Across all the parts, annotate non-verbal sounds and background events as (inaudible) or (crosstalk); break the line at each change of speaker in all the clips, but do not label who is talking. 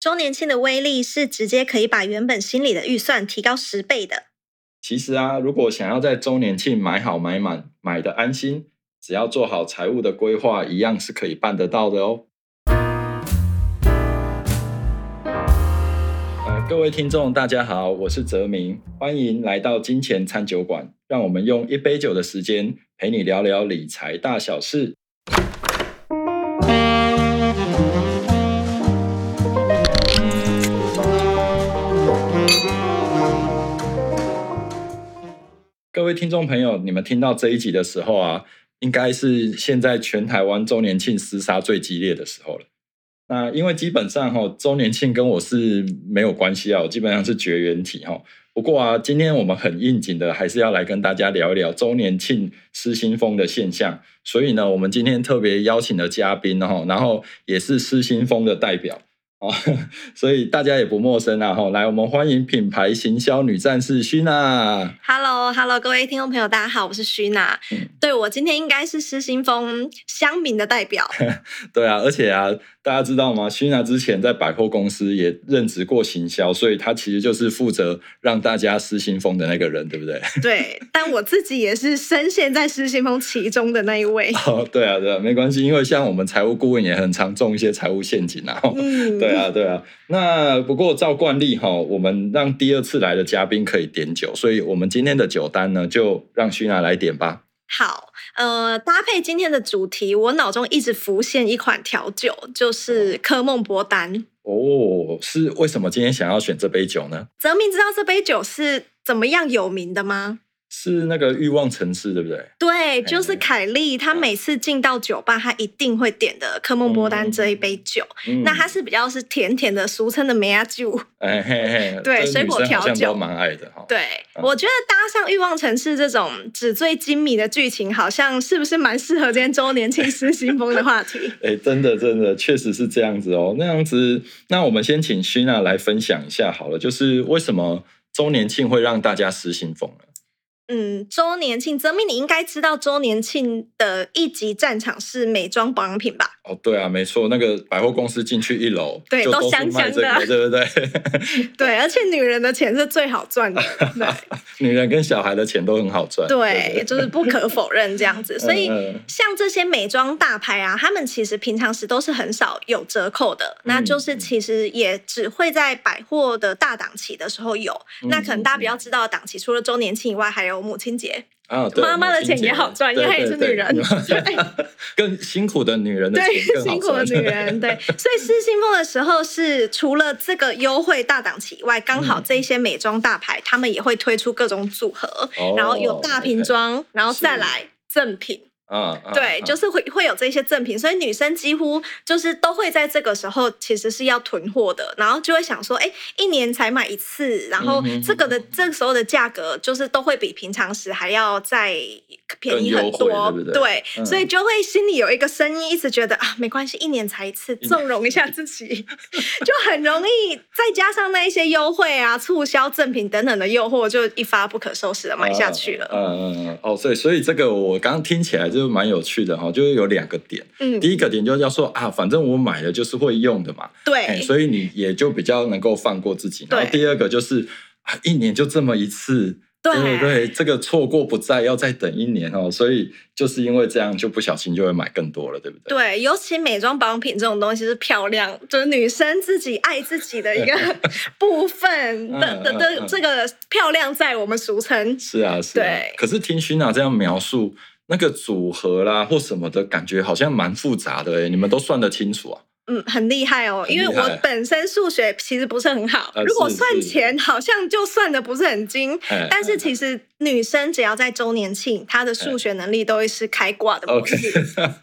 周年庆的威力是直接可以把原本心里的预算提高十倍的。
其实啊，如果想要在周年庆买好买满，买的安心，只要做好财务的规划，一样是可以办得到的哦。呃，各位听众，大家好，我是泽明，欢迎来到金钱餐酒馆，让我们用一杯酒的时间陪你聊聊理财大小事。各位听众朋友，你们听到这一集的时候啊，应该是现在全台湾周年庆厮杀最激烈的时候了。那因为基本上哈，周年庆跟我是没有关系啊，我基本上是绝缘体哈。不过啊，今天我们很应景的，还是要来跟大家聊一聊周年庆失心疯的现象。所以呢，我们今天特别邀请了嘉宾哈，然后也是失心疯的代表。哦，(laughs) 所以大家也不陌生啊！哈，来，我们欢迎品牌行销女战士徐娜。
Hello，Hello，各位听众朋友，大家好，我是徐娜。对我今天应该是失心疯乡民的代表。(laughs)
对啊，而且啊。大家知道吗？徐娜之前在百货公司也任职过行销，所以她其实就是负责让大家失心疯的那个人，对不对？(laughs)
对，但我自己也是深陷在失心疯其中的那一位。(laughs)
哦，对啊，对啊，没关系，因为像我们财务顾问也很常中一些财务陷阱啊。嗯，(laughs) 对啊，对啊。那不过照惯例哈，我们让第二次来的嘉宾可以点酒，所以我们今天的酒单呢，就让徐娜来点吧。
好，呃，搭配今天的主题，我脑中一直浮现一款调酒，就是科梦博丹。
哦，是为什么今天想要选这杯酒呢？
泽明知道这杯酒是怎么样有名的吗？
是那个欲望城市，对不对？
对，就是凯莉，她每次进到酒吧，她一定会点的科梦波丹这一杯酒。那它是比较是甜甜的，俗称的梅亚酒。哎嘿嘿，对，水果调酒，
蛮爱的哈。
对，我觉得搭上欲望城市这种纸醉金迷的剧情，好像是不是蛮适合今天周年庆失心疯的话题？(laughs)
哎，真的，真的，确实是这样子哦。那样子，那我们先请徐娜来分享一下好了，就是为什么周年庆会让大家失心疯呢？
嗯，周年庆，泽明，你应该知道周年庆的一级战场是美妆保养品吧？
哦，对啊，没错，那个百货公司进去一楼，
对，都香香的，
对不对？(laughs)
对，而且女人的钱是最好赚的，对，(laughs)
女人跟小孩的钱都很好赚，
对，就是不可否认这样子。所以 (laughs) 像这些美妆大牌啊，他们其实平常时都是很少有折扣的，那就是其实也只会在百货的大档期的时候有。那可能大家比较知道的档期，除了周年庆以外，还有。母亲节。
啊，
妈妈的钱也好赚，因为她也是女人，(laughs)
更辛苦的女人的
钱更辛苦的女人，对，(laughs) 所以失心疯的时候是除了这个优惠大档期以外，刚好这些美妆大牌他们也会推出各种组合，然后有大瓶装，然后再来赠品。嗯，对，就是会会有这些赠品，所以女生几乎就是都会在这个时候其实是要囤货的，然后就会想说，哎，一年才买一次，然后这个的这个时候的价格就是都会比平常时还要再便宜很多，对，所以就会心里有一个声音，一直觉得啊，没关系，一年才一次，纵容一下自己，就很容易再加上那一些优惠啊、促销赠品等等的诱惑，就一发不可收拾的买下去了。嗯
嗯嗯，哦，所以所以这个我刚刚听起来就。就蛮有趣的哈，就是有两个点。嗯，第一个点就是要说啊，反正我买了就是会用的嘛。
对，
所以你也就比较能够放过自己。然后第二个就是啊，一年就这么一次。对对，这个错过不再，要再等一年哦。所以就是因为这样，就不小心就会买更多了，对不对？
对，尤其美妆保养品这种东西是漂亮，就是女生自己爱自己的一个 (laughs) 部分的的的这个漂亮，在我们俗称
是啊，是。对。可是听徐娜这样描述。那个组合啦，或什么的感觉好像蛮复杂的哎，你们都算得清楚啊？
嗯，很厉害哦，因为我本身数学其实不是很好，如果算钱好像就算的不是很精。但是其实女生只要在周年庆，她的数学能力都会是开挂的模式。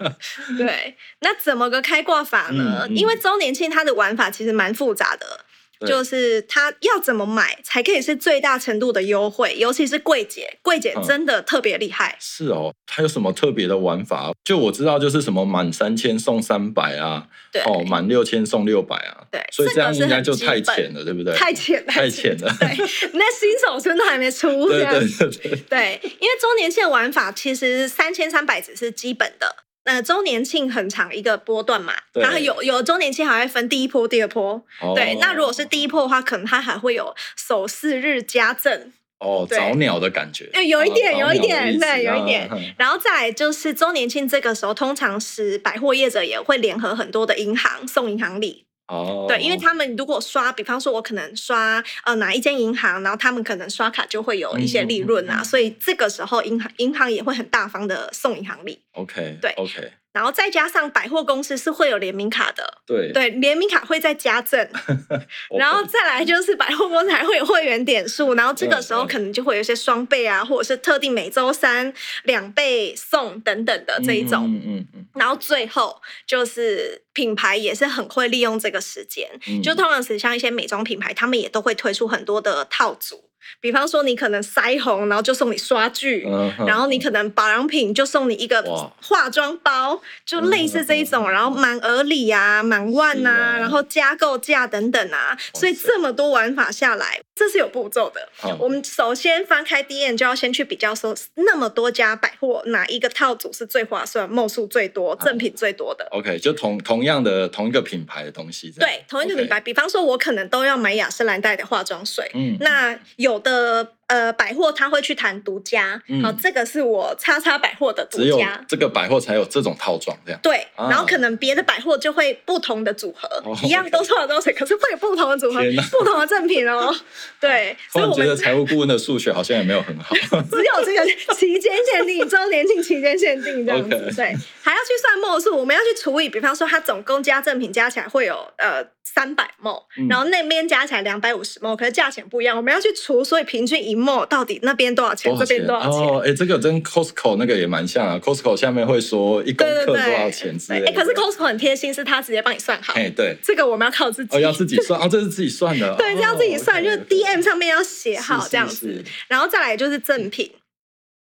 (laughs) 对，那怎么个开挂法呢？因为周年庆它的玩法其实蛮复杂的。就是他要怎么买才可以是最大程度的优惠，尤其是柜姐，柜姐真的特别厉害。
是哦，他有什么特别的玩法？就我知道，就是什么满三千送三百啊，哦，满六千送六百啊。
对，
所以这样应该就太浅了，对不对？
太浅，
太浅了。
对，(laughs) 那新手村都还没出。
对对对
对。对，因为周年庆玩法其实三千三百只是基本的。呃，周年庆很长一个波段嘛，
对
然后有有周年庆还会分第一波、第二波。对，
哦
那如果是第一波的话，可能它还会有首四日加赠，
哦，
对
早鸟的感觉，
对有一点
哦
有一点对有一点然后再就是周年庆这个时候，通常是百货业者也会联合很多的银行送银行礼。
哦，
对，因为他们如果刷，比方说我可能刷呃哪一间银行，然后他们可能刷卡就会有一些利润啊，
嗯嗯嗯嗯。
所以这个时候银行银行也会很大方的送银行礼。
OK
对。
OK
然后再加上百货公司是会有联名卡的，
对
对，联名卡会再加赠，(laughs) 然后再来就是百货公司还会有会员点数，然后这个时候可能就会有一些双倍啊，或者是特定每周三两倍送等等的这一种。
嗯嗯嗯。
然后最后就是品牌也是很会利用这个时间，
嗯，
就通常是像一些美妆品牌，他们也都会推出很多的套组，比方说你可能腮红，然后就送你刷具。然后你可能保养品就送你一个化妆包，就类似这一种，然后满额礼啊、满万
是啊
啊，然后加购价等等啊，所以这么多玩法下来，这是有步骤的。
好
我们首先翻开第一眼就要先去比较说，那么多家百货哪一个套组是最划算、墨数最多、赠品最多的
？OK 就同同样的同一个品牌的东西，
对，同一个品牌，比方说，我可能都要买雅诗兰黛的化妆水，
嗯
那有我的呃百货他会去谈独家，
嗯
好，这个是我叉叉百货的独
只有
家。
这个百货才有这种套装，这样
对，
啊
然后可能别的百货就会不同的组合，
哦
一样都是化妆水，可是会有不同的组合，不同的赠品哦。(laughs) 对，所以我觉得
财务顾问的数学好像也没有很好。(laughs)
只有这个期间限定，周年庆期间限定这样子对，还要去算墨数，我们要去除以，比方说它总共加赠品加起来会有呃三百墨
嗯，
然后那边加起来两百五十墨，可是价钱不一样，我们要去除，所以平均一墨到底那边多少钱，这边多少钱？
哦，哎，这个跟 Costco 那个也蛮像啊。Costco 下面会说一公克多少钱之类的。
哎可是 Costco 很贴心，是他直接帮你算好，
哎，对，
这个我们要靠自己。
哦，要自己算，哦，这是自己算的。(laughs)
对，这要自己算，
哦
就是 DM 上面要写好这样
是
子
是，
然后再来就是赠品。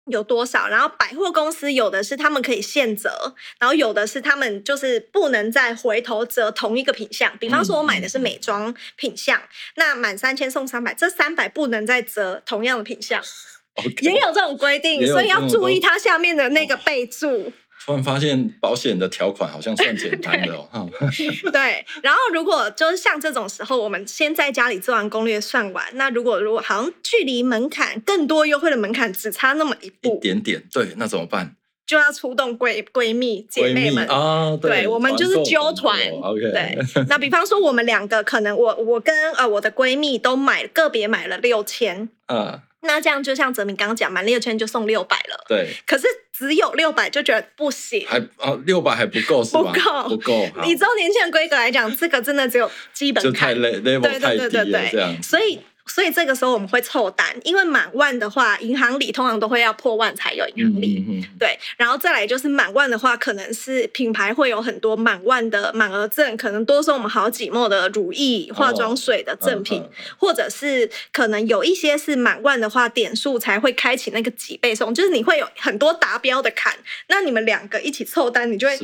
有多少？然后百货公司有的是他们可以现折，然后有的是他们就是不能再回头折同一个品项。比方说，我买的是美妆品项，那满三千送三百，这三百不能再折同样的品项，(laughs)
OK
也有这种规定，所以要注意它下面的那个备注。
突然发现保险的条款好像算简单的哦。(laughs) 哈 (laughs)
对，然后如果就是像这种时候，我们先在家里做完攻略算完，那如果如果好像距离门槛更多优惠的门槛只差那么一
一
步，
点点，对，那怎么办？
就要出动闺闺蜜姐妹们。
啊，
对，我们就是揪团。
OK，
对，那比方说我们两个，可能我我跟呃我的闺蜜都买个别买了六千，
啊，
那这样就像泽明刚刚讲，满六千就送六百了。
对，
可是只有六百就觉得不行。
还啊六百还不够是吧？
不够
不够，好
以周年庆的规格来讲，这个真的只有基本
就太
款
le- level
对
太低了，
对对对
这样
对，所以所以这个时候我们会凑单，因为满万的话，银行里通常都会要破万才有银行里。
嗯嗯
对，然后再来就是满万的话，可能是品牌会有很多满万的满额赠，可能多送我们好几墨的乳液、化妆水的赠品，或者是可能有一些是满万的话，点数才会开启那个几倍送，就是你会有很多达标的坎，那你们两个一起凑单，你就会，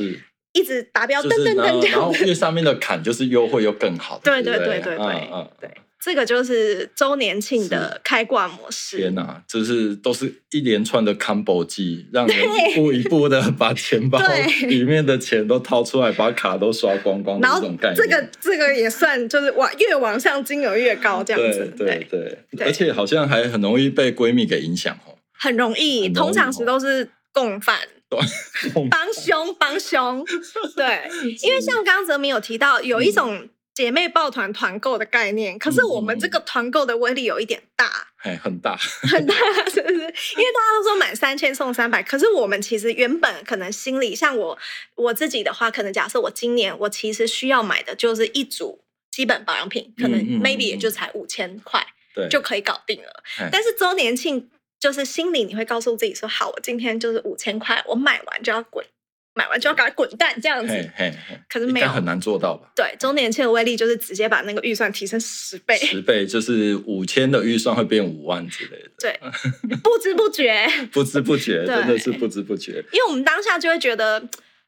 一直达标，
就是
噔噔噔这
然后
样子。
越上面的坎就是优惠又更好的，
对对
对不
对对
嗯
对，这个就是周年庆的开挂模式。
天哪，这是都是一连串的 combo 技，让人一步一步的把钱包 (laughs)
对。
里面的钱都掏出来，把卡都刷光光的
然后
这种概念。
这个这个也算就是往越往上金额越高这样子，
对对对，
对。
而且好像还很容易被闺蜜给影响哦。
很容易，
很容易
通常时都是共犯。(laughs)
共
帮凶帮凶，对，因为像刚刚泽明有提到，有一种姐妹抱团团购的概念，可是我们这个团购的威力有一点大，
哎很大，
很大，是不是？因为大家都说满三千送三百，可是我们其实原本可能心里，像我我自己的话，可能假设我今年我其实需要买的就是一组基本保养品，可能 maybe 也就才五千块
对，
就可以搞定了。
哎
但是周年庆就是心里你会告诉自己说，好，我今天就是五千块，我买完就要滚，买完就要赶快滚蛋这样子。
嘿嘿嘿，
可是没有
很难做到吧？
对，周年庆的威力就是直接把那个预算提升十倍，
十倍就是五千的预算会变五万之类的，
对，不知不觉，(laughs)
不知不觉真的是不知不觉。
因为我们当下就会觉得，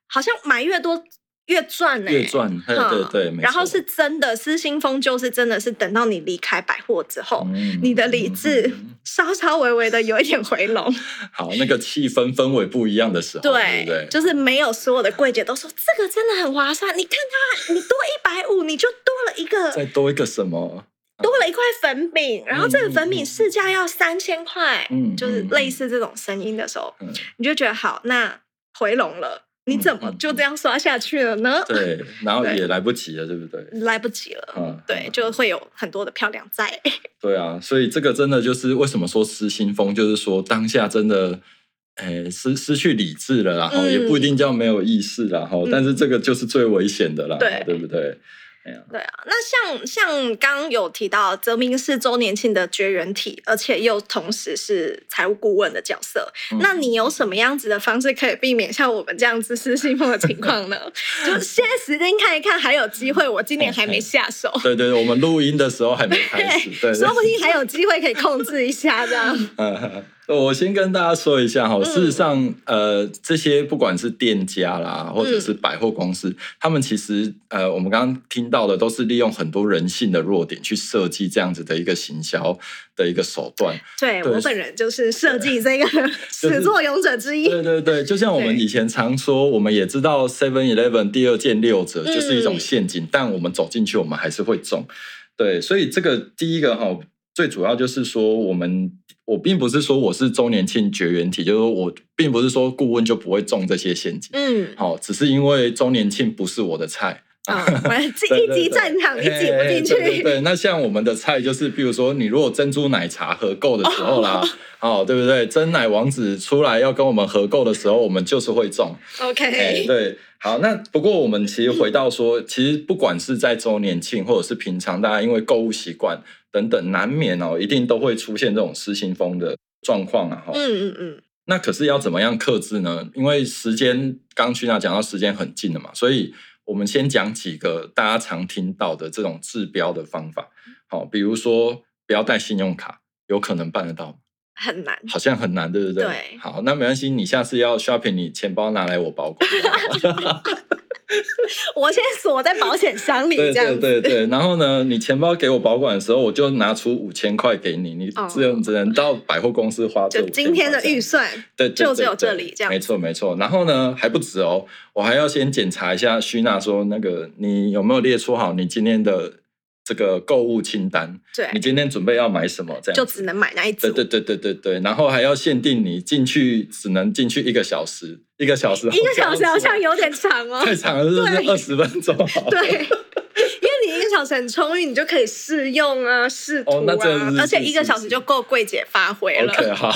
好像买越多。越赚呢，
越赚，对对对，
然后是真的失心疯，就是真的是等到你离开百货之后，你的理智稍稍微微的有一点回笼。(laughs)
好，那个气氛氛围不一样的时候，对对？
就是没有所有的柜姐都说这个真的很划算，你看它，你多一百五，你就多了一个，
再多一个什么？
多了一块粉饼，然后这个粉饼市价要三千块，就是类似这种声音的时候，你就觉得好，那回笼了，你怎么就这样刷下去了呢？
对，(laughs) 然后也来不及了，对不对？
来不及了，嗯，对，就会有很多的漂亮在。(laughs)
对啊，所以这个真的就是为什么说失心疯，就是说当下真的，哎，失失去理智了，然后也不一定叫没有意识，然后，但是这个就是最危险的了，对，对不对？
对啊，那像像刚刚有提到，泽明是周年庆的绝缘体，而且又同时是财务顾问的角色。那你有什么样子的方式可以避免像我们这样子失心疯的情况呢？(laughs) 就现在时间看一看，还有机会。我今年还没下手。(laughs)
对对，我们录音的时候还没开始，(laughs) 对，
说不定还有机会可以控制一下这样。
我先跟大家说一下哈，事实上，呃，这些不管是店家啦，或者是百货公司，他们其实，呃，我们刚刚听到的都是利用很多人性的弱点去设计这样子的一个行销的一个手段。
对我本人就是设计这个始作俑者之一。
对对对，就像我们以前常说，我们也知道 Seven Eleven 第二件六折就是一种陷阱，但我们走进去，我们还是会中。对，所以这个第一个哈。最主要就是说，我们我并不是说我是周年庆绝缘体，就是我并不是说顾问就不会中这些陷阱。嗯，好，只是因为周年庆不是我的菜
啊，一级战场你挤不进去。
对，那像我们的菜就是，比如说你如果珍珠奶茶合购的时候啦，哦，对不对？真奶王子出来要跟我们合购的时候，我们就是会中。
OK，
对，好，那不过我们其实回到说，其实不管是在周年庆或者是平常，大家因为购物习惯。等等，难免哦，一定都会出现这种失心疯的状况啊！哈，嗯嗯嗯。那可是要怎么样克制呢？因为时间刚去那讲到时间很近了嘛，所以我们先讲几个大家常听到的这种治标的方法。好，比如说不要带信用卡，有可能办得到？
很难，
好像很难，对不对？
对。
好，那没关系，你下次要 shopping，你钱包拿来我保管。(laughs)
我先锁在保险箱里，这样
对对对。然后呢，你钱包给我保管的时候，我就拿出五千块给你，你只有只能到百货公司花。
就今天的预算，
对，
就只有这里这样。
没错没错。然后呢，还不止哦，我还要先检查一下徐娜说那个你有没有列出好你今天的。这个购物清单，
对，
你今天准备要买什么？这样
就只能买那一组。
对对对对对对，然后还要限定你进去只能进去一个小时，一个小时，
一个小时好像有点长哦，
太长了，是不是？二十分钟，
对。小时很充裕，你就可以试用啊，试图啊，而且一个小时就够柜姐发挥了。
OK，好，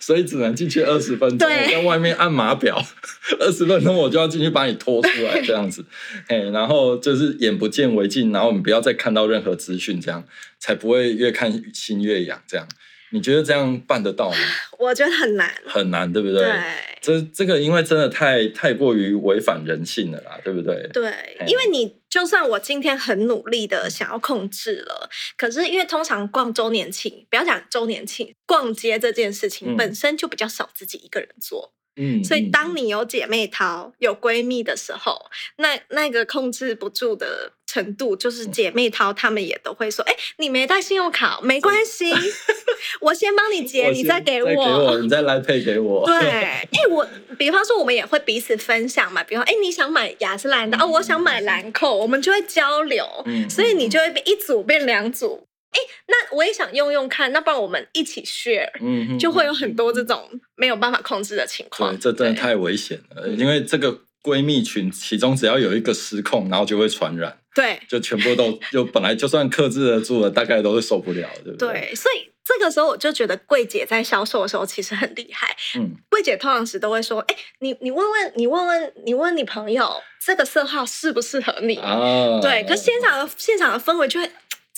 所以只能进去二十分钟，在外面按码表，(laughs) 二十分钟我就要进去把你拖出来，这样子。(laughs) 哎，然后就是眼不见为净，然后我们不要再看到任何资讯，这样才不会越看心越痒，这样。你觉得这样办得到吗？(laughs)
我觉得很难，
很难，对不对？
对，
这这个因为真的太太过于违反人性了啦，对不对？
对，因为你就算我今天很努力的想要控制了，可是因为通常逛周年庆，不要讲周年庆，逛街这件事情本身就比较少自己一个人做。嗯，所以当你有姐妹淘、有闺蜜的时候，那那个控制不住的程度，就是姐妹淘她们也都会说：“哎，你没带信用卡，没关系，(laughs) 我先帮你结，你再给
我，你再来配给我。”
对，哎，我比方说我们也会彼此分享嘛，比方哎，你想买雅诗兰黛，哦，我想买兰蔻，我们就会交流，所以你就会一组变两组。哎，那我也想用用看，那不然我们一起 share，嗯，就会有很多这种没有办法控制的情况。
对，这真的太危险了，因为这个闺蜜群其中只要有一个失控，然后就会传染。
对，
就全部都就本来就算克制得住了，大概都是受不了，对不对？
对，所以这个时候我就觉得柜姐在销售的时候其实很厉害。嗯，柜姐通常时都会说：“哎，你你问问你问问你问你朋友，这个色号适不适合你？”啊，对。可现场的现场的氛围就会。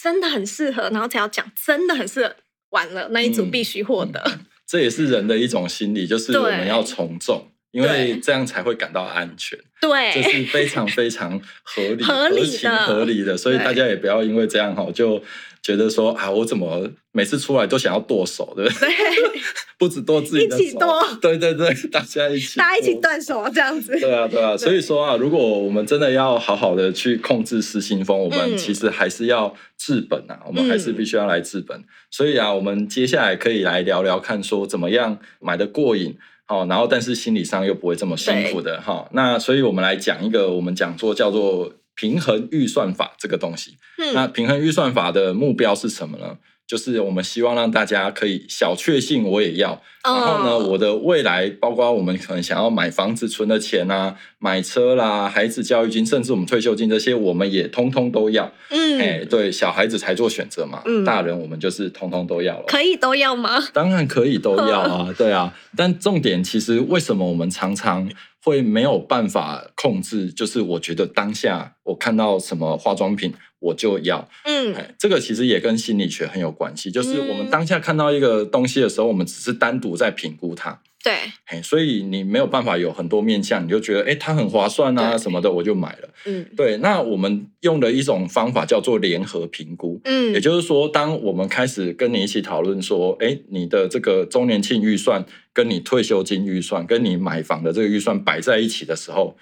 真的很适合，然后才要讲真的很适合，完了那一组必须获得。
这也是人的一种心理，就是我们要从众，因为这样才会感到安全。
对，
这是非常非常合理、(laughs)
合理
情合理的，所以大家也不要因为这样哈就。觉得说啊，我怎么每次出来都想要剁手，对不对？(laughs) 不止剁自己的
手，
对对对，大家一起，(laughs)
大家一起断手这样子。
对啊，对啊。所以说啊，如果我们真的要好好的去控制失心疯，我们其实还是要治本啊，我们还是必须要来治本。所以啊，我们接下来可以来聊聊看，说怎么样买的过瘾，好，然后但是心理上又不会这么辛苦的哈。那所以我们来讲一个我们讲座叫做。平衡预算法这个东西，那平衡预算法的目标是什么呢？就是我们希望让大家可以小确幸我也要，然后呢，我的未来包括我们可能想要买房子存的钱啊，买车啦，孩子教育金，甚至我们退休金这些，我们也通通都要。嗯，哎，对，小孩子才做选择嘛，大人我们就是通通都要了。
可以都要吗？
当然可以都要啊，(laughs) 对啊。但重点其实为什么我们常常？会没有办法控制，就是我觉得当下我看到什么化妆品我就要，嗯，这个其实也跟心理学很有关系，就是我们当下看到一个东西的时候，我们只是单独在评估它。
对，
哎，所以你没有办法有很多面向，你就觉得哎，它很划算啊什么的，我就买了。嗯，对。那我们用的一种方法叫做联合评估。嗯，也就是说，当我们开始跟你一起讨论说，哎，你的这个周年庆预算跟你退休金预算跟你买房的这个预算摆在一起的时候，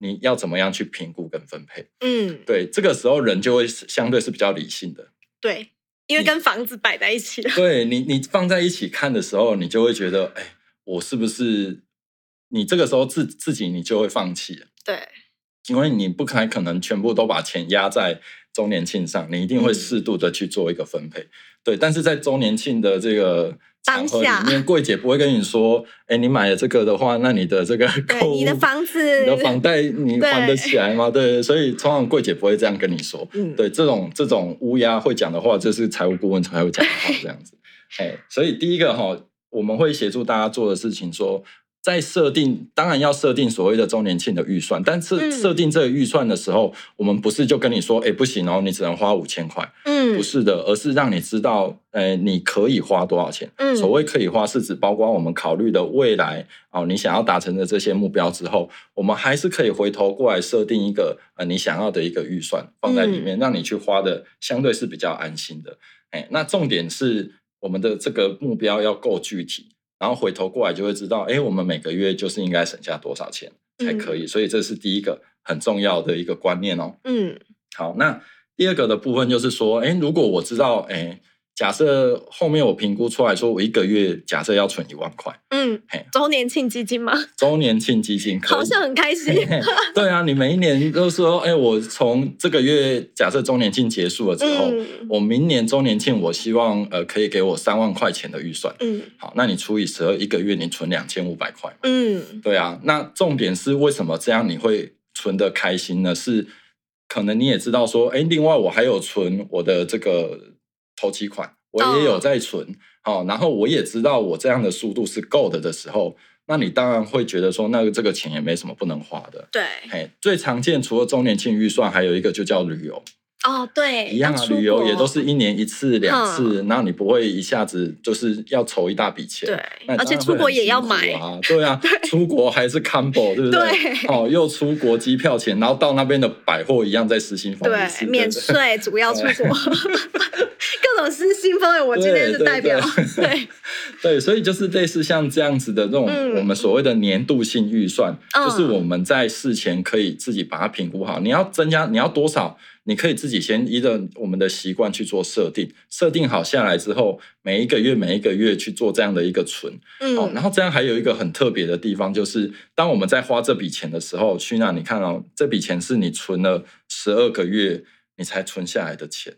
你要怎么样去评估跟分配？嗯，对，这个时候人就会相对是比较理性的。
对，因为跟房子摆在一起了。
对你，你放在一起看的时候，你就会觉得，哎。我是不是你这个时候自自己你就会放弃？
对，
因为你不太可能全部都把钱压在周年庆上，你一定会适度的去做一个分配。对，但是在周年庆的这个场合里面，柜姐不会跟你说：“哎，你买了这个的话，那你的这个 (laughs)
购你的房子、
你的房贷，你还得起来吗？”对，所以通常柜姐不会这样跟你说。嗯，对，这种这种乌鸦会讲的话，这是财务顾问才会讲的话，这样子。哎，所以第一个哈。我们会协助大家做的事情，说在设定，当然要设定所谓的周年庆的预算，但是设定这个预算的时候，我们不是就跟你说，哎，不行哦，你只能花五千块，嗯，不是的，而是让你知道，哎，你可以花多少钱。嗯，所谓可以花，是指包括我们考虑的未来哦，你想要达成的这些目标之后，我们还是可以回头过来设定一个呃你想要的一个预算放在里面，让你去花的相对是比较安心的。哎，那重点是。我们的这个目标要够具体，然后回头过来就会知道，哎，我们每个月就是应该省下多少钱才可以。所以这是第一个很重要的一个观念哦。嗯，好，那第二个的部分就是说，哎，如果我知道，哎。假设后面我评估出来说，我一个月假设要存一万块，嗯，
周年庆基金吗？
周年庆基金
好像很开心。
对啊，你每一年都说，哎，我从这个月假设周年庆结束了之后，我明年周年庆我希望呃可以给我三万块钱的预算，嗯，好，那你除以十二，一个月你存两千五百块，嗯，对啊，那重点是为什么这样你会存的开心呢？是可能你也知道说，哎，另外我还有存我的这个。投期款我也有在存，好，然后我也知道我这样的速度是够的的时候，那你当然会觉得说，那个这个钱也没什么不能花的。
对，
哎，最常见除了周年庆预算，还有一个就叫旅游。
哦，对，
一样啊，旅游也都是一年一次、两次，那你不会一下子就是要筹一大笔钱，
对，而且出国也要买
啊，对啊，(laughs) 出国还是 combo，对不对？哦，又出国机票钱，然后到那边的百货一样在实行
对，免税，主要出国，各种失心疯，我今天是代表，(laughs) 对，
对，所以就是类似像这样子的这种我们所谓的年度性预算，就是我们在事前可以自己把它评估好，你要增加，你要多少？你可以自己先依着我们的习惯去做设定，设定好下来之后，每一个月每一个月去做这样的一个存，嗯，然后这样还有一个很特别的地方，就是当我们在花这笔钱的时候，去那你看哦，这笔钱是你存了十二个月你才存下来的钱，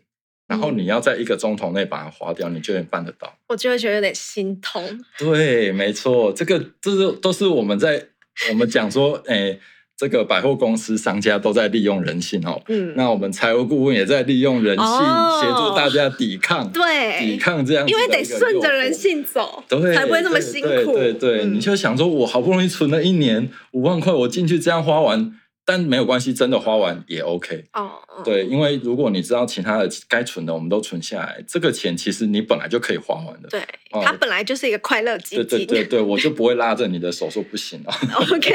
然后你要在一个钟头内把它花掉，你就能办得到？
我就会觉得有点心痛。
对，没错，这个这是都是我们在我们讲说，哎。这个百货公司商家都在利用人性哦，嗯，那我们财务顾问也在利用人性协助大家抵抗，
对，
抵抗这样，
因为得顺着人性走，
对，
才不会那么辛苦。
对对，你就想说，我好不容易存了一年五万块，我进去这样花完，但没有关系，真的花完也 OK。哦，对，因为如果你知道其他的该存的，我们都存下来，这个钱其实你本来就可以花完的。
对，它本来就是一个快乐基
金。对对对对，我就不会拉着你的手说不行哦。(laughs) (laughs)
OK。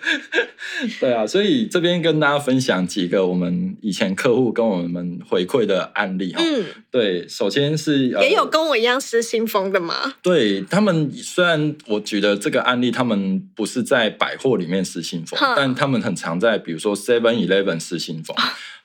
(laughs)
对啊，所以这边跟大家分享几个我们以前客户跟我们回馈的案例哈。嗯。对，首先是
也有跟我一样失心疯的吗？
对他们，虽然我举的这个案例，他们不是在百货里面失心疯，但他们很常在，比如说 Seven Eleven 失心疯。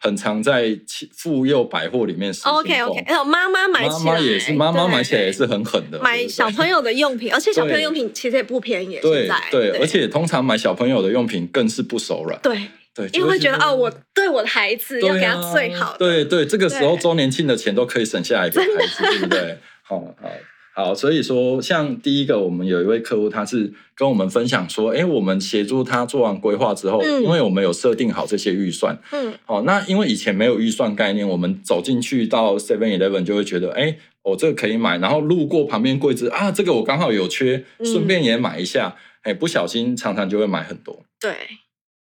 很常在妇幼百货里面使
OK OK，还有妈妈买起来，妈
妈也是，妈妈买起来也是很狠的。
买小朋友的用品，而且小朋友用品其实也不便宜。
对对，而且通常买小朋友的用品更是不手软。
对对，因为会觉得哦，我对我的孩子要给他最好。
对对，这个时候周年庆的钱都可以省下来给孩子，对不对？好好。好，所以说，像第一个，我们有一位客户，他是跟我们分享说，哎，我们协助他做完规划之后，因为我们有设定好这些预算，嗯，好，那因为以前没有预算概念，我们走进去到 Seven Eleven 就会觉得，哎，我这个可以买，然后路过旁边柜子啊，这个我刚好有缺，顺便也买一下，哎，不小心常常就会买很多，
对。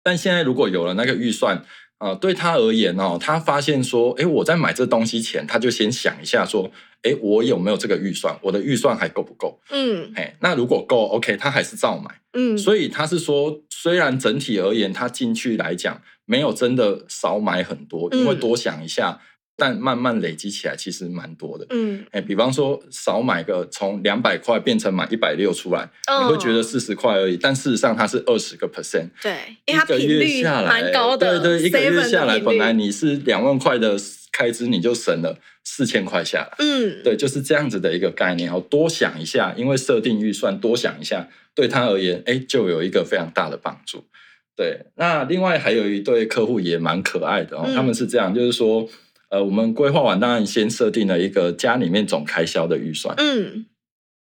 但现在如果有了那个预算。啊，对他而言哦，他发现说，哎，我在买这东西前，他就先想一下说，哎，我有没有这个预算？我的预算还够不够？嗯，哎，那如果够，OK，他还是照买。嗯，所以他是说，虽然整体而言，他进去来讲没有真的少买很多，因为多想一下。但慢慢累积起来，其实蛮多的。嗯，哎，比方说少买个从两百块变成买一百六出来，你会觉得四十块而已，但事实上它是二十个 percent。
对，因为它频率蛮高
的。对对，一个月下来，本来你是两万块的开支，你就省了四千块下来。嗯，对，就是这样子的一个概念。哦，多想一下，因为设定预算，多想一下，对他而言，哎，就有一个非常大的帮助。对，那另外还有一对客户也蛮可爱的哦，他们是这样，就是说。呃，我们规划完当然先设定了一个家里面总开销的预算，嗯，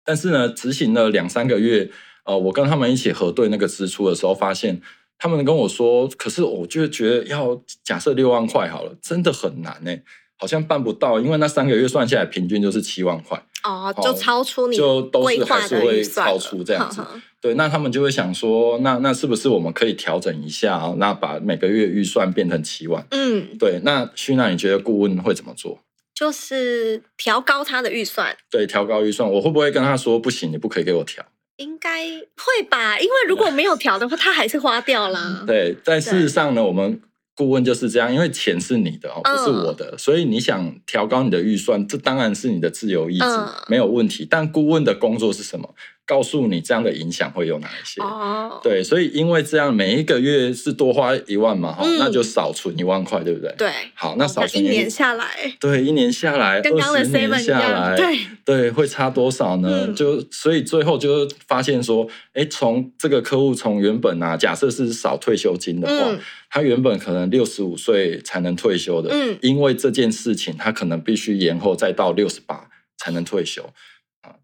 但是呢，执行了两三个月，呃，我跟他们一起核对那个支出的时候，发现他们跟我说，可是我就觉得要假设六万块好了，真的很难呢，好像办不到，因为那三个月算下来平均就是七万块。
哦，就超出你
就都是还是会超出这样子，(laughs) 对，那他们就会想说，那那是不是我们可以调整一下啊？那把每个月预算变成七万，嗯，对。那徐娜，你觉得顾问会怎么做？
就是调高他的预算，
对，调高预算，我会不会跟他说不行，你不可以给我调？
应该会吧，因为如果没有调的话，他还是花掉啦。(laughs)
对，但事实上呢，我们。顾问就是这样，因为钱是你的哦，不是我的，所以你想调高你的预算，这当然是你的自由意志，没有问题。但顾问的工作是什么？告诉你这样的影响会有哪一些？哦，对，所以因为这样每一个月是多花一万嘛，哈，那就少存一万块，对不对？
对，
好，那少存
一年下来，
对，一年下来，
跟刚的 seven
下来，对。对，会差多少呢？就所以最后就发现说，哎，从这个客户从原本啊，假设是少退休金的话，他原本可能六十五岁才能退休的，嗯，因为这件事情，他可能必须延后再到六十八才能退休。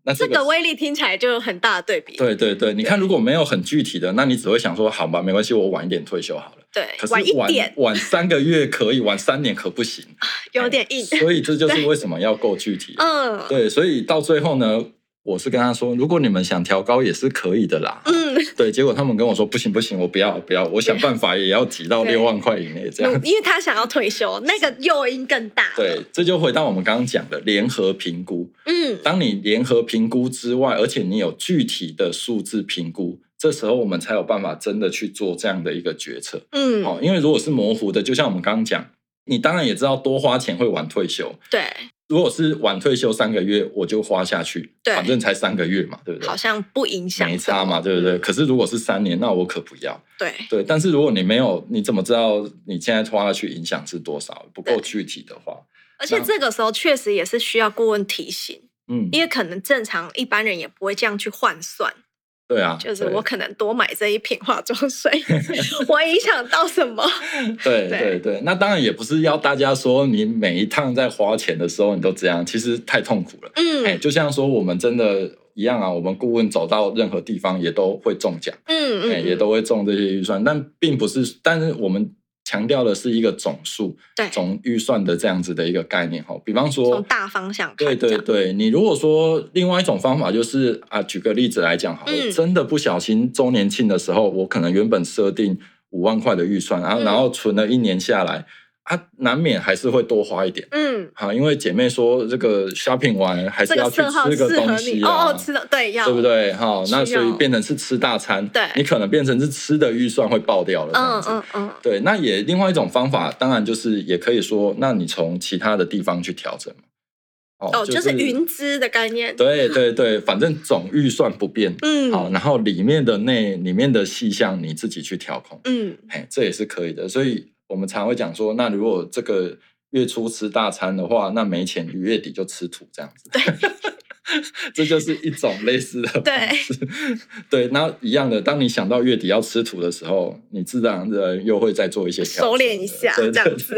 那这个威力听起来就有很大的对比。
对对对，你看，如果没有很具体的，那你只会想说，好吧，没关系，我晚一点退休好了。
对，
晚
一点，
晚三个月可以，晚三年可不行，(laughs)
有点硬。
所以这就是为什么要够具体。嗯，对，所以到最后呢。我是跟他说，如果你们想调高也是可以的啦。嗯，对。结果他们跟我说，不行不行，我不要不要，我想办法也要挤到六万块以内这样。
因为他想要退休，那个诱因更大。
对，这就回到我们刚刚讲的联合评估。嗯，当你联合评估之外，而且你有具体的数字评估，这时候我们才有办法真的去做这样的一个决策。嗯，好，因为如果是模糊的，就像我们刚刚讲，你当然也知道多花钱会晚退休。
对。
如果是晚退休三个月，我就花下去，反正才三个月嘛，对不对？
好像不影响，
没差嘛，对不对？可是如果是三年，那我可不要。
对
对，但是如果你没有，你怎么知道你现在花下去影响是多少？不够具体的话，
而且这个时候确实也是需要顾问提醒，嗯，因为可能正常一般人也不会这样去换算。
对啊，
就是我可能多买这一瓶化妆水，(laughs) 我影响到什么？(laughs)
对对对，那当然也不是要大家说你每一趟在花钱的时候你都这样，其实太痛苦了。嗯，哎，就像说我们真的一样啊，我们顾问走到任何地方也都会中奖，嗯嗯，也都会中这些预算，但并不是，但是我们。强调的是一个总数，
对。
总预算的这样子的一个概念哈。比方说，
从大方向
对对对，你如果说另外一种方法就是啊，举个例子来讲好了，真的不小心周年庆的时候，我可能原本设定五万块的预算，然后然后存了一年下来，啊，难免还是会多花一点。
嗯，
好，因为姐妹说这个 shopping 完还是要去吃个东西啊，
哦哦，吃的对要
对不？对？哈，那所以变成是吃大餐，
对
你可能变成是吃的预算会爆掉了这样
嗯
子。
嗯嗯，
对，那也另外一种方法，当然就是也可以说，那你从其他的地方去调整嘛。
哦，就是云资的概念。
对对对，反正总预算不变。
嗯，
好，然后里面的内里面的细项你自己去调控，
嗯，
嘿，这也是可以的。所以我们常会讲说，那如果这个月初吃大餐的话，那没钱，月底就吃土这样子。
对，(laughs)
这就是一种类似的
对
方式。对，那一样的，当你想到月底要吃土的时候，你自然的又会再做一些调
收
整
敛一下
对
这样子。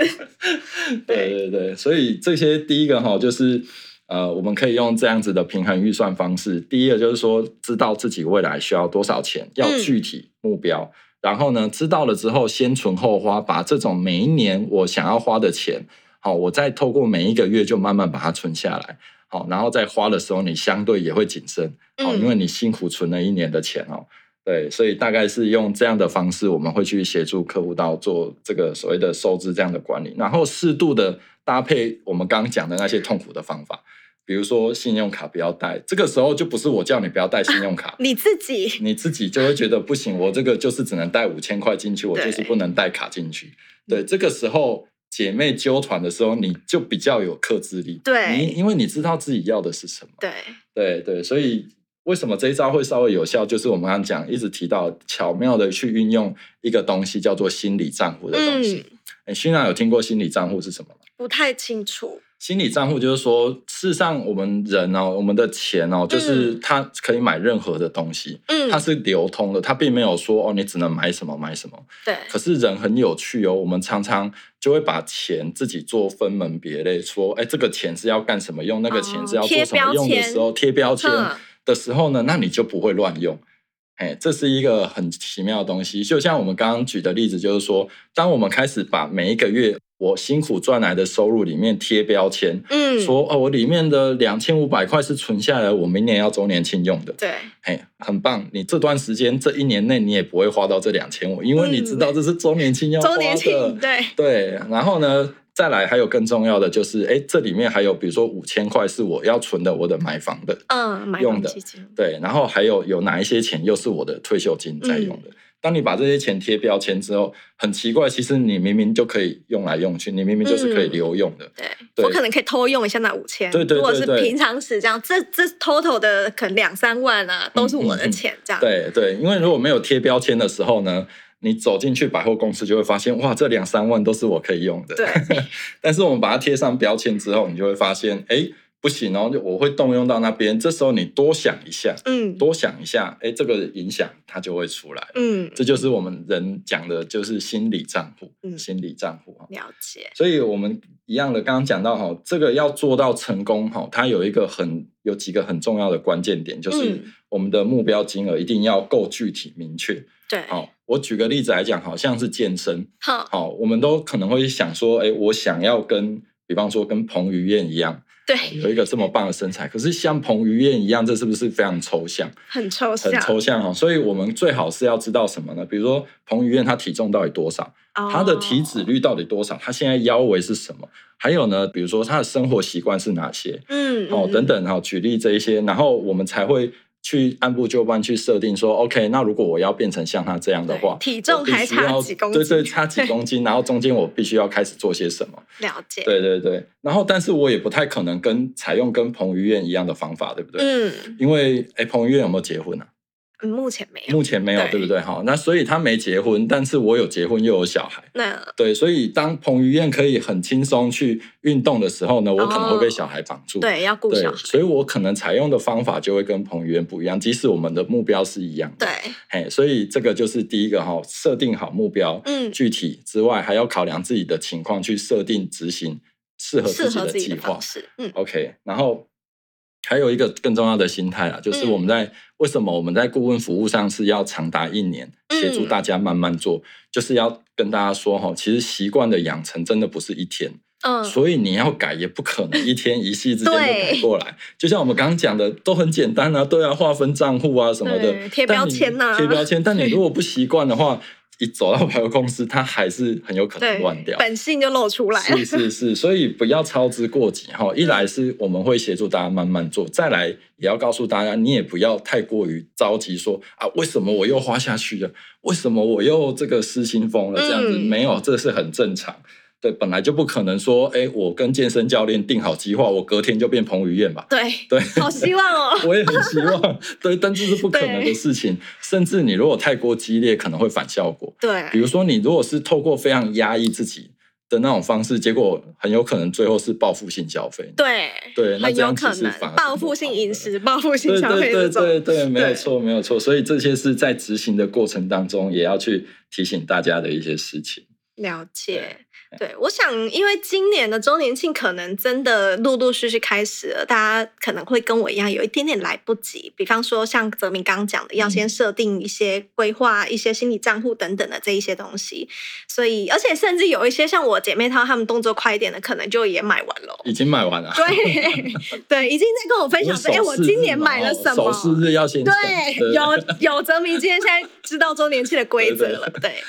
对对对，所以这些第一个哈，就是呃，我们可以用这样子的平衡预算方式。第一个就是说，知道自己未来需要多少钱，要
嗯
具体目标。然后呢，知道了之后，先存后花，把这种每一年我想要花的钱，好，我再透过每一个月就慢慢把它存下来。好，然后在花的时候，你相对也会谨慎，好，
嗯
因为你辛苦存了一年的钱哦。对，所以大概是用这样的方式，我们会去协助客户到做这个所谓的收支这样的管理，然后适度的搭配我们刚刚讲的那些痛苦的方法，比如说信用卡不要带，这个时候就不是我叫你不要带信用卡，(laughs)
你自己
你自己就会觉得不行，我这个就是只能带五千块进去，我就是不能带卡进去。对，这个时候姐妹纠团的时候，你就比较有克制力，
对
你因为你知道自己要的是什么。
对，
对对，所以为什么这一招会稍微有效，就是我们刚刚讲一直提到巧妙的去运用一个东西，叫做心理账户的东西。
嗯，
哎、勋娜有听过心理账户是什么吗？
不太清楚。
心理账户就是说，事实上我们人哦，我们的钱哦，就是它可以买任何的东西，
嗯
它，是流通的，它并没有说哦，你只能买什么买什么。
对，
可是人很有趣哦，我们常常就会把钱自己做分门别类，说，哎，这个钱是要干什么用，那个钱是要做什么用的时候，贴标签
嗯
的时候呢，那你就不会乱用。哎，这是一个很奇妙的东西。就像我们刚刚举的例子，就是说，当我们开始把每一个月我辛苦赚来的收入里面贴标签，
嗯，
说哦，我里面的两千五百块是存下来，我明年要周年庆用的。
对，
哎，很棒！你这段时间这一年内你也不会花到这两千五，因为你知道这是周年庆要花的。
周年庆，对，
对，然后呢，再来还有更重要的就是，哎，这里面还有比如说五千块是我要存的，我的买房的，
嗯，买
用的对，然后还有有哪一些钱又是我的退休金在用的。当你把这些钱贴标签之后，很奇怪，其实你明明就可以用来用去，你明明就是可以
嗯
留用的。
对，
对
我可能可以偷用一下那五千，
对对对
如果是平常时这样，这这 total 的可能两三万啊，都是我的钱，这样，
对对，因为如果没有贴标签的时候呢，你走进去百货公司就会发现，哇，这两三万都是我可以用的。
对，(laughs)
但是我们把它贴上标签之后，你就会发现，哎，不行哦，就我会动用到那边。这时候你多想一下，
嗯
多想一下，哎，这个影响它就会出来。
嗯，
这就是我们人讲的，就是心理账户，
嗯
心理账户哈。
了解，
所以我们一样的，刚刚讲到哈，这个要做到成功哈，它有一个很有几个很重要的关键点，就是
嗯
我们的目标金额一定要够具体明确。
对，
好，我举个例子来讲，好像是健身，
好，
好，我们都可能会想说，哎，我想要跟，比方说跟彭于晏一样，
对，
有一个这么棒的身材，可是像彭于晏一样，这是不是非常抽象？
很抽象
很
象，
抽象哈，所以我们最好是要知道什么呢？比如说彭于晏他体重到底多少，他的体脂
哦，
率到底多少，他现在腰围是什么？还有呢，比如说他的生活习惯是哪些？
嗯，
哦，
嗯
等，等哈，举例这一些，然后我们才会去按部就班去设定说，OK，那如果我要变成像他这样的话，
体重
必
还差几公
对对，差几公斤，然后中间我必须要开始做些什么？(laughs)
了解，
对对对，然后但是我也不太可能跟采用跟彭于晏一样的方法，对不对？
嗯，
因为哎，彭于晏有没有结婚啊？
嗯目前没有，
目前没有，
对
对不对？好，那所以他没结婚，但是我有结婚又有小孩。
那
对，所以当彭于晏可以很轻松去运动的时候呢，我可能会被
哦
小孩绑住。
对要顾
对
小孩，
所以我可能采用的方法就会跟彭于晏不一样，即使我们的目标是一样的。
对，
嘿，所以这个就是第一个哈，设定好目标，
嗯
具体之外，还要考量自己的情况去设定执行适合自己的计划
的方。式，嗯
OK，然后还有一个更重要的心态啊，就是
嗯
我们在、为什么我们在顾问服务上是要长达一年，协助
嗯
大家慢慢做，就是要跟大家说哈，其实习惯的养成真的不是一天，
嗯，
所以你要改也不可能一天一夕之间就改
对
过来。就像我们刚刚讲的，都很简单啊，都要划分账户啊什么的
对，贴标签呐
贴标签。但你如果不习惯的话，一走到百货公司，它还是很有可能乱掉，
本性就露出来了。
是是是，所以不要操之过急哈。一来是我们会协助大家慢慢做，再来也要告诉大家，你也不要太过于着急，说啊，为什么我又花下去了？为什么我又这个失心疯了？这样子没有，这是很正常。对，本来就不可能说，哎，我跟健身教练定好计划，我隔天就变彭于晏吧？
对
对，
好希望哦！(laughs)
我也很希望，对，但这是不可能的事情。甚至你如果太过激烈，可能会反效果。
对，
比如说你如果是透过非常压抑自己的那种方式，结果很有可能最后是报复性消费。
对
对，
很有可能报复性饮食、报复性消费
对对对对，(laughs) 没有错，没有错。所以这些是在执行的过程当中，也要去提醒大家的一些事情。
了解。对，我想，因为今年的周年庆可能真的陆陆续续开始了，大家可能会跟我一样有一点点来不及。比方说，像泽明刚刚讲的，要先设定一些规划、一些心理账户等等的这一些东西。所以，而且甚至有一些像我姐妹她她们动作快一点的，可可能就也买完了，
已经买完了。
对 (laughs) 对，已经在跟我分享说，哎，我今年买了什么？
首饰日要先
对，有有泽明今天现在知道周年庆的规则了。对，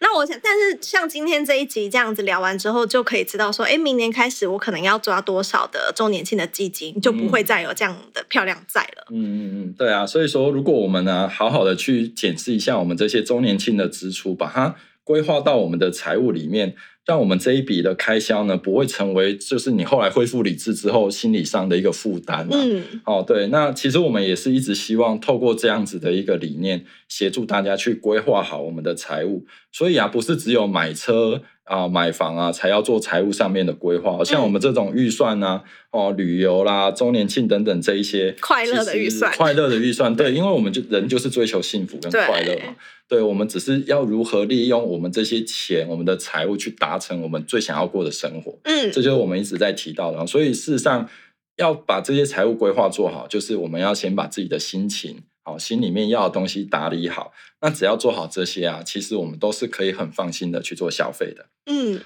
那我想，但是像今天这一集这样子。聊完之后就可以知道说，哎，明年开始我可能要抓多少的周年庆的基金，就不会再有这样的漂亮债了。
嗯嗯嗯，对啊，所以说如果我们呢好好的去检视一下我们这些周年庆的支出，把它规划到我们的财务里面。让我们这一笔的开销呢，不会成为就是你后来恢复理智之后心理上的一个负担。嗯，哦，对，那其实我们也是一直希望透过这样子的一个理念，协助大家去规划好我们的财务。所以啊，不是只有买车啊、买房啊才要做财务上面的规划，像我们这种预算啊、哦旅游啦、周年庆等等这一些
快乐的预算，
快乐的预算，(laughs) 对，因为我们就人就是追求幸福跟快乐嘛。对，我们只是要如何利用我们这些钱、我们的财务去达成我们最想要过的生活。嗯，这就是我们一直在提到的。所以事实上，要把这些财务规划做好，就是我们要先把自己的心情、好心里面要的东西打理好。那只要做好这些啊，其实我们都是可以很放心的去做消费的。嗯，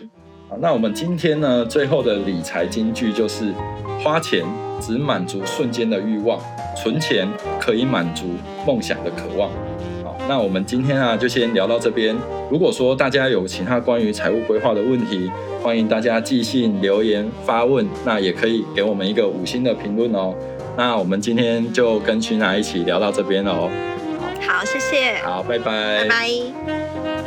好，那我们今天呢，最后的理财金句就是：花钱只满足瞬间的欲望，存钱可以满足梦想的渴望。好那我们今天啊，就先聊到这边。如果说大家有其他关于财务规划的问题，欢迎大家寄信留言发问，那也可以给我们一个五星的评论哦。那我们今天就跟徐娜一起聊到这边喽。
好，谢谢。
好，拜拜。
拜拜。